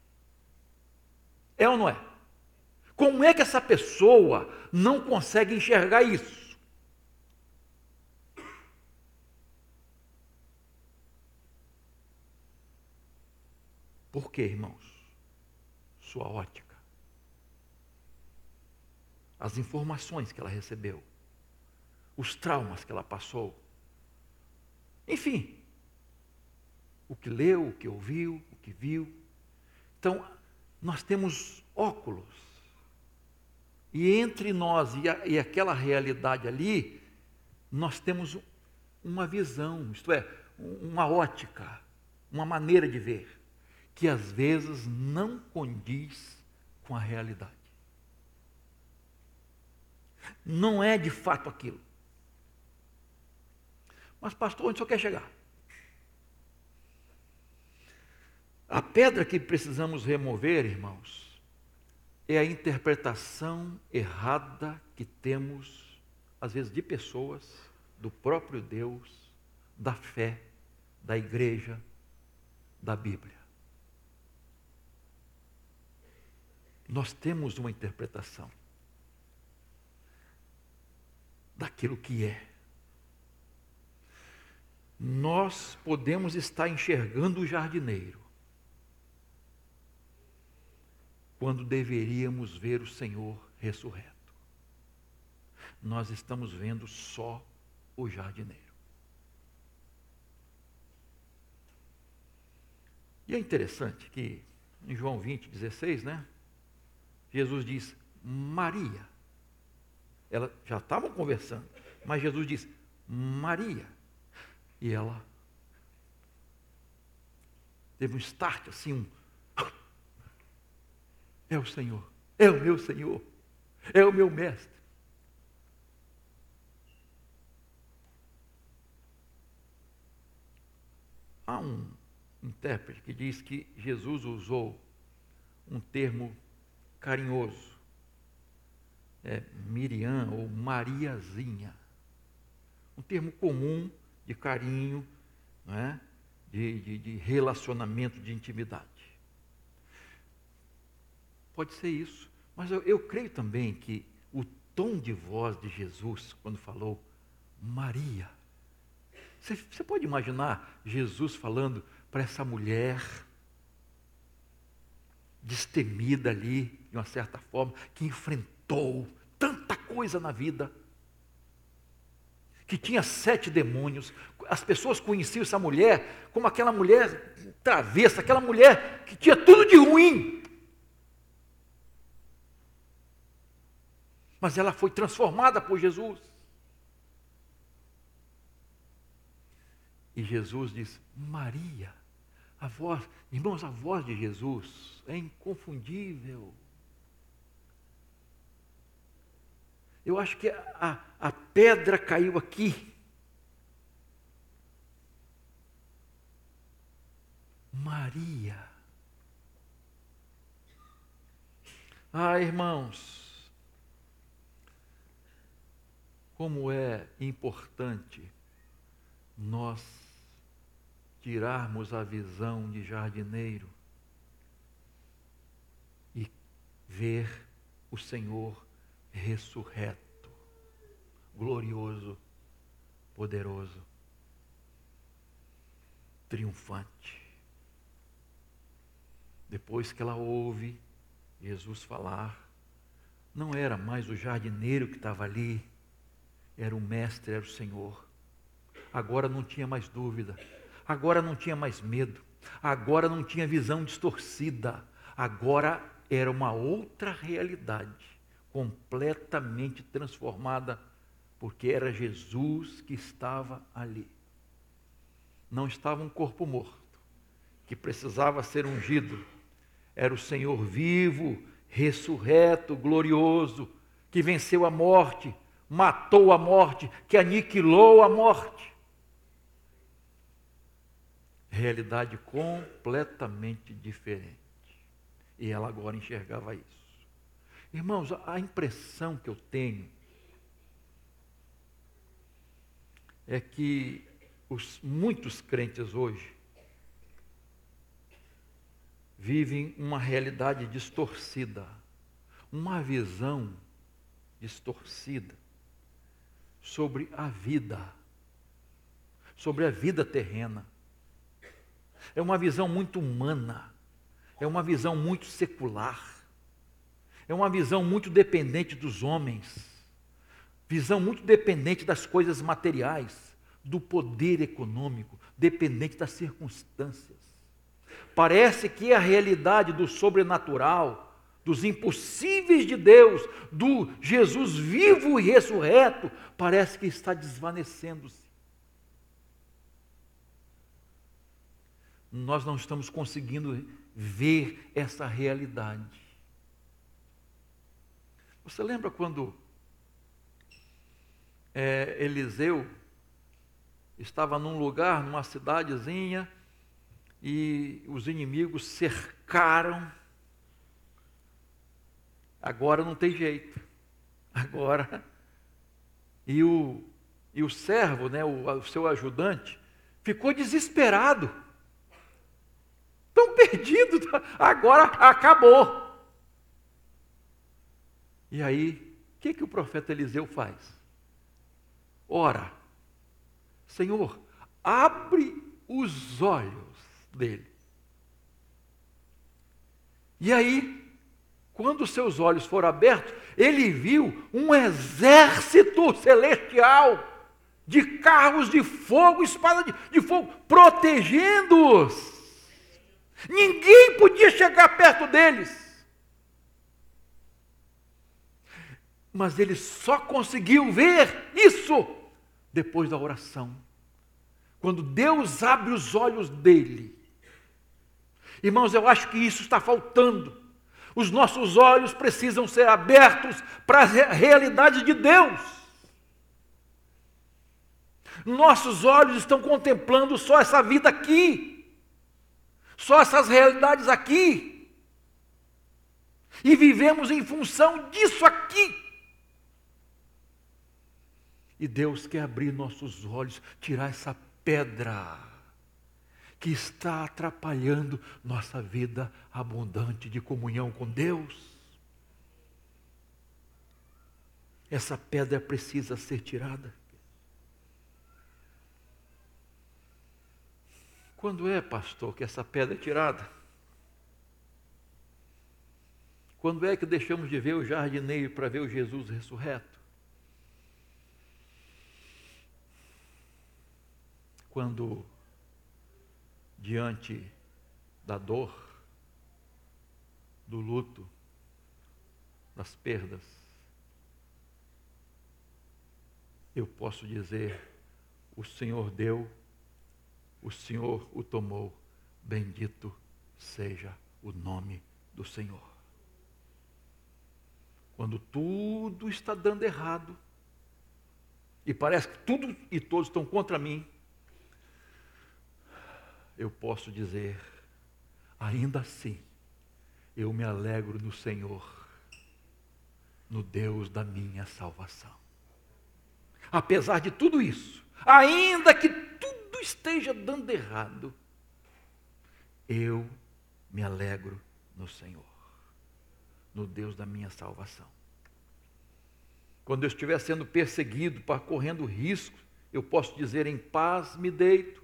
É ou não é? Como é que essa pessoa não consegue enxergar isso? Por quê, irmãos? Sua ótica. As informações que ela recebeu. Os traumas que ela passou. Enfim, o que leu, o que ouviu, o que viu. Então, nós temos óculos. E entre nós e, a, e aquela realidade ali, nós temos uma visão, isto é, uma ótica, uma maneira de ver que às vezes não condiz com a realidade. Não é de fato aquilo. Mas, pastor, onde senhor quer chegar? A pedra que precisamos remover, irmãos, é a interpretação errada que temos, às vezes, de pessoas, do próprio Deus, da fé, da igreja, da Bíblia. Nós temos uma interpretação daquilo que é. Nós podemos estar enxergando o jardineiro, quando deveríamos ver o Senhor ressurreto. Nós estamos vendo só o jardineiro. E é interessante que em João 20, 16, né? Jesus diz, Maria. Elas já estavam conversando, mas Jesus diz, Maria. E ela teve um start, assim, um. É o Senhor, é o meu Senhor, é o meu mestre. Há um intérprete que diz que Jesus usou um termo carinhoso. É Miriam ou Mariazinha. Um termo comum de carinho, não é? de, de, de relacionamento, de intimidade. Pode ser isso, mas eu, eu creio também que o tom de voz de Jesus, quando falou Maria, você pode imaginar Jesus falando para essa mulher destemida ali, de uma certa forma, que enfrentou tanta coisa na vida, que tinha sete demônios. As pessoas conheciam essa mulher como aquela mulher travessa, aquela mulher que tinha tudo de ruim. Mas ela foi transformada por Jesus. E Jesus diz: Maria, a voz, irmãos, a voz de Jesus é inconfundível. Eu acho que a, a pedra caiu aqui. Maria. Ah, irmãos, como é importante nós tirarmos a visão de jardineiro e ver o Senhor ressurreto, glorioso, poderoso, triunfante. Depois que ela ouve Jesus falar, não era mais o jardineiro que estava ali, era o Mestre, era o Senhor. Agora não tinha mais dúvida Agora não tinha mais medo, agora não tinha visão distorcida, agora era uma outra realidade, completamente transformada, porque era Jesus que estava ali. Não estava um corpo morto, que precisava ser ungido, era o Senhor vivo, ressurreto, glorioso, que venceu a morte, matou a morte, que aniquilou a morte realidade completamente diferente. E ela agora enxergava isso. Irmãos, a impressão que eu tenho é que os muitos crentes hoje vivem uma realidade distorcida, uma visão distorcida sobre a vida, sobre a vida terrena. É uma visão muito humana, é uma visão muito secular, é uma visão muito dependente dos homens, visão muito dependente das coisas materiais, do poder econômico, dependente das circunstâncias. Parece que a realidade do sobrenatural, dos impossíveis de Deus, do Jesus vivo e ressurreto, parece que está desvanecendo-se. Nós não estamos conseguindo ver essa realidade. Você lembra quando é, Eliseu estava num lugar, numa cidadezinha, e os inimigos cercaram. Agora não tem jeito. Agora. E o, e o servo, né, o, o seu ajudante, ficou desesperado perdido, agora acabou. E aí, o que, que o profeta Eliseu faz? Ora, Senhor, abre os olhos dele. E aí, quando seus olhos foram abertos, ele viu um exército celestial de carros de fogo, espada de, de fogo, protegendo-os. Ninguém podia chegar perto deles. Mas ele só conseguiu ver isso depois da oração. Quando Deus abre os olhos dele. Irmãos, eu acho que isso está faltando. Os nossos olhos precisam ser abertos para a realidade de Deus. Nossos olhos estão contemplando só essa vida aqui, só essas realidades aqui, e vivemos em função disso aqui. E Deus quer abrir nossos olhos, tirar essa pedra que está atrapalhando nossa vida abundante de comunhão com Deus. Essa pedra precisa ser tirada. Quando é, pastor, que essa pedra é tirada? Quando é que deixamos de ver o jardineiro para ver o Jesus ressurreto? Quando, diante da dor, do luto, das perdas, eu posso dizer: o Senhor deu o Senhor o tomou. Bendito seja o nome do Senhor. Quando tudo está dando errado, e parece que tudo e todos estão contra mim, eu posso dizer, ainda assim, eu me alegro no Senhor, no Deus da minha salvação. Apesar de tudo isso, ainda que esteja dando errado, eu me alegro no Senhor, no Deus da minha salvação. Quando eu estiver sendo perseguido, correndo risco, eu posso dizer em paz me deito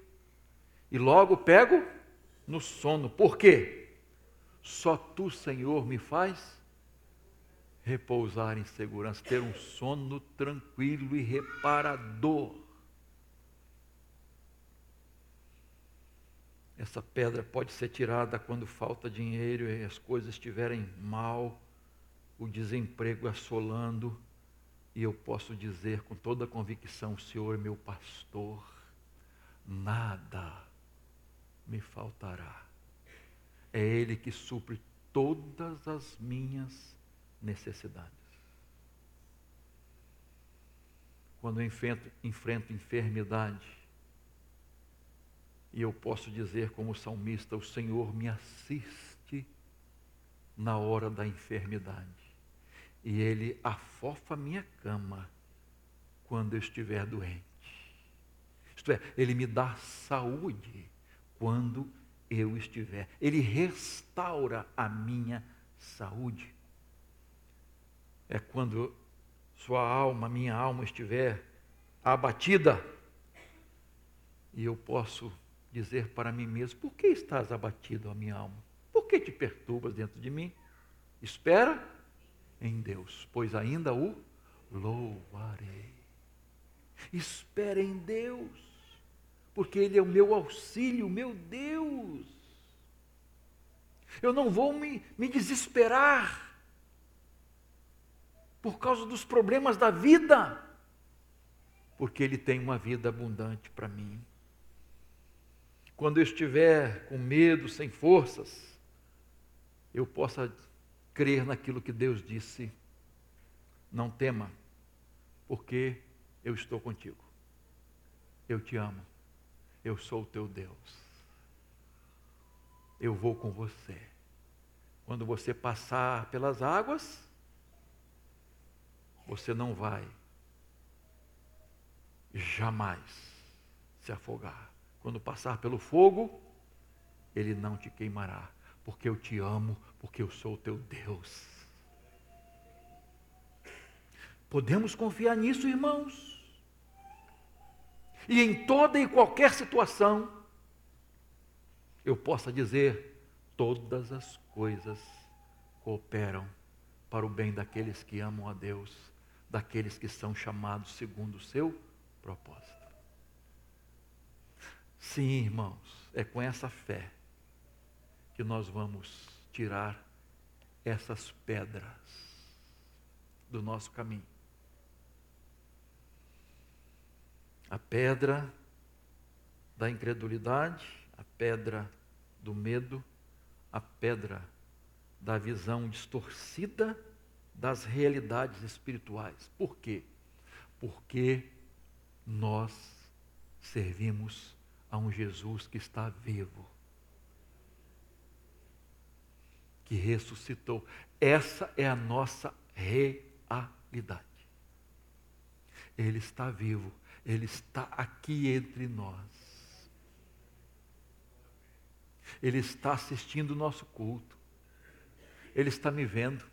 e logo pego no sono. Por quê? Só tu, Senhor, me faz repousar em segurança, ter um sono tranquilo e reparador. Essa pedra pode ser tirada quando falta dinheiro e as coisas estiverem mal, o desemprego assolando, e eu posso dizer com toda a convicção: o Senhor é meu pastor, nada me faltará. É Ele que supre todas as minhas necessidades. Quando eu enfrento, enfrento enfermidade, e eu posso dizer, como salmista: O Senhor me assiste na hora da enfermidade. E Ele afofa minha cama quando eu estiver doente. Isto é, Ele me dá saúde quando eu estiver. Ele restaura a minha saúde. É quando sua alma, minha alma estiver abatida e eu posso dizer para mim mesmo: Por que estás abatido, a minha alma? Por que te perturbas dentro de mim? Espera em Deus, pois ainda o louvarei. Espera em Deus, porque Ele é o meu auxílio, meu Deus. Eu não vou me, me desesperar por causa dos problemas da vida, porque Ele tem uma vida abundante para mim quando eu estiver com medo, sem forças, eu possa crer naquilo que Deus disse. Não tema, porque eu estou contigo. Eu te amo. Eu sou o teu Deus. Eu vou com você. Quando você passar pelas águas, você não vai jamais se afogar. Quando passar pelo fogo, ele não te queimará, porque eu te amo, porque eu sou o teu Deus. Podemos confiar nisso, irmãos? E em toda e qualquer situação, eu possa dizer: todas as coisas cooperam para o bem daqueles que amam a Deus, daqueles que são chamados segundo o seu propósito. Sim, irmãos, é com essa fé que nós vamos tirar essas pedras do nosso caminho. A pedra da incredulidade, a pedra do medo, a pedra da visão distorcida das realidades espirituais. Por quê? Porque nós servimos a um Jesus que está vivo, que ressuscitou. Essa é a nossa realidade. Ele está vivo, ele está aqui entre nós. Ele está assistindo o nosso culto. Ele está me vendo.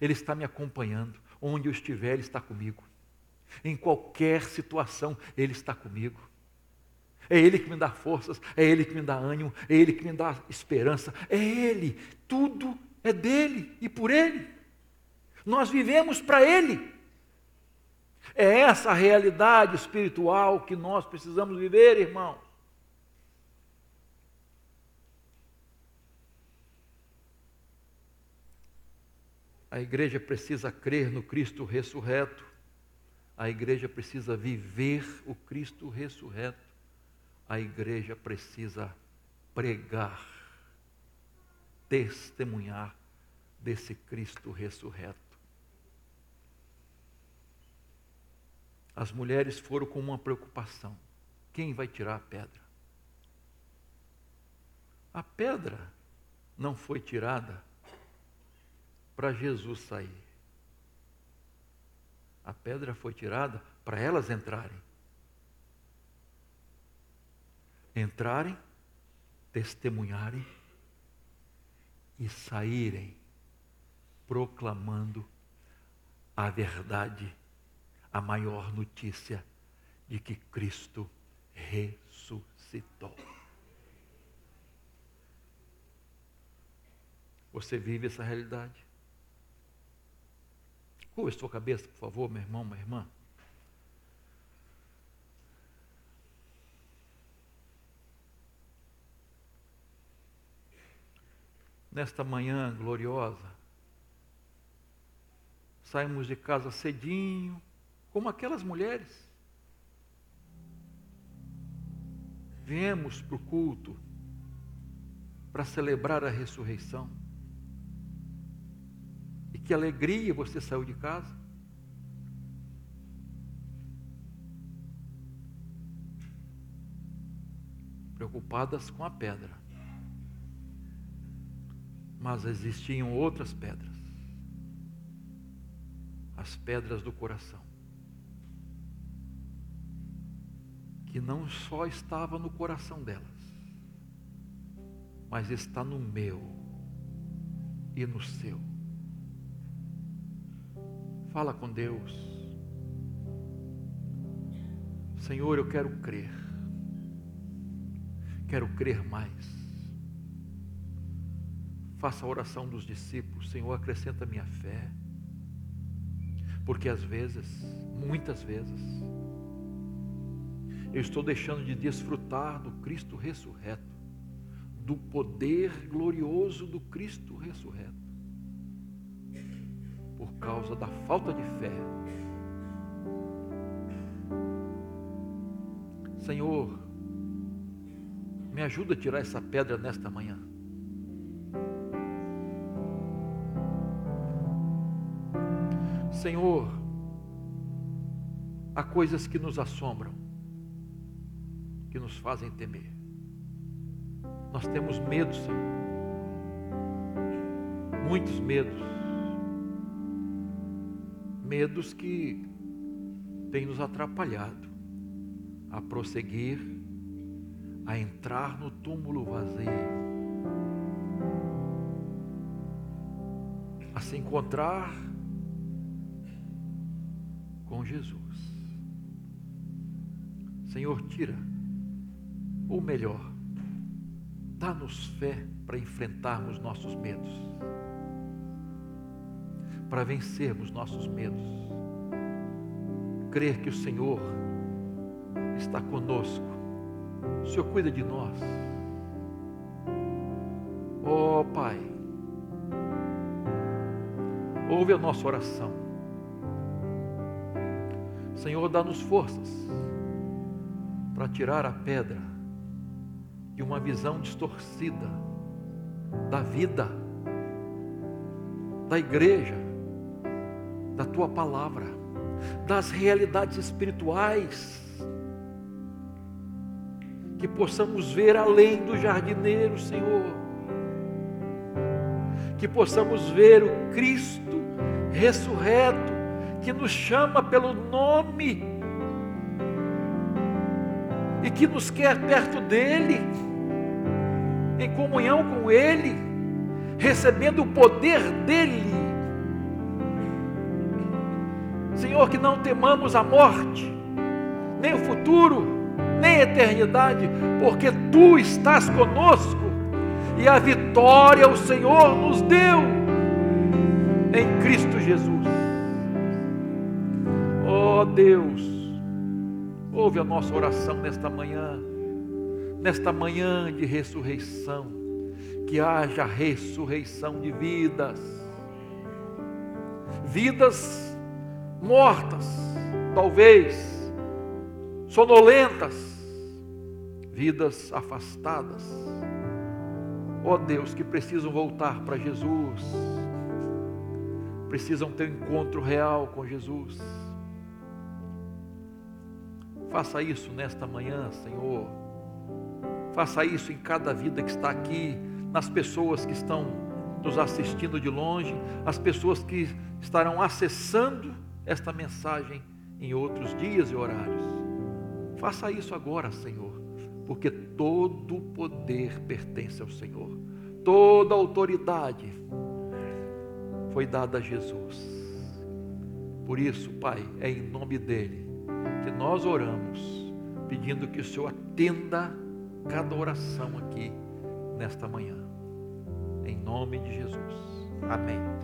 Ele está me acompanhando. Onde eu estiver, Ele está comigo. Em qualquer situação, Ele está comigo. É Ele que me dá forças, é Ele que me dá ânimo, é Ele que me dá esperança, é Ele. Tudo é dele e por Ele. Nós vivemos para Ele. É essa a realidade espiritual que nós precisamos viver, irmãos. A igreja precisa crer no Cristo ressurreto. A igreja precisa viver o Cristo ressurreto. A igreja precisa pregar, testemunhar desse Cristo ressurreto. As mulheres foram com uma preocupação: quem vai tirar a pedra? A pedra não foi tirada para Jesus sair. A pedra foi tirada para elas entrarem. Entrarem, testemunharem e saírem proclamando a verdade, a maior notícia de que Cristo ressuscitou. Você vive essa realidade? Curva sua cabeça, por favor, meu irmão, minha irmã. Nesta manhã gloriosa, saímos de casa cedinho, como aquelas mulheres. Viemos para o culto para celebrar a ressurreição. E que alegria você saiu de casa. Preocupadas com a pedra. Mas existiam outras pedras. As pedras do coração. Que não só estava no coração delas, mas está no meu e no seu. Fala com Deus. Senhor, eu quero crer. Quero crer mais. Faça a oração dos discípulos. Senhor, acrescenta minha fé. Porque às vezes, muitas vezes, eu estou deixando de desfrutar do Cristo ressurreto, do poder glorioso do Cristo ressurreto por causa da falta de fé. Senhor, me ajuda a tirar essa pedra nesta manhã. Senhor, há coisas que nos assombram, que nos fazem temer. Nós temos medo, Senhor. Muitos medos medos que têm nos atrapalhado a prosseguir, a entrar no túmulo vazio, a se encontrar com Jesus. Senhor, tira, ou melhor, dá-nos fé para enfrentarmos nossos medos para vencermos nossos medos. Crer que o Senhor está conosco, o Senhor cuida de nós. Oh Pai, ouve a nossa oração. Senhor, dá-nos forças para tirar a pedra de uma visão distorcida da vida, da igreja, da tua palavra, das realidades espirituais, que possamos ver além do jardineiro, Senhor, que possamos ver o Cristo ressurreto, que nos chama pelo nome e que nos quer perto dEle, em comunhão com Ele, recebendo o poder dEle. Senhor, que não temamos a morte, nem o futuro, nem a eternidade, porque Tu estás conosco e a vitória o Senhor nos deu em Cristo Jesus. Deus, ouve a nossa oração nesta manhã, nesta manhã de ressurreição, que haja ressurreição de vidas, vidas mortas, talvez sonolentas, vidas afastadas, ó oh Deus, que precisam voltar para Jesus, precisam ter um encontro real com Jesus. Faça isso nesta manhã, Senhor. Faça isso em cada vida que está aqui, nas pessoas que estão nos assistindo de longe, as pessoas que estarão acessando esta mensagem em outros dias e horários. Faça isso agora, Senhor, porque todo o poder pertence ao Senhor, toda autoridade foi dada a Jesus. Por isso, Pai, é em nome dEle que nós oramos, pedindo que o Senhor atenda cada oração aqui nesta manhã. Em nome de Jesus. Amém.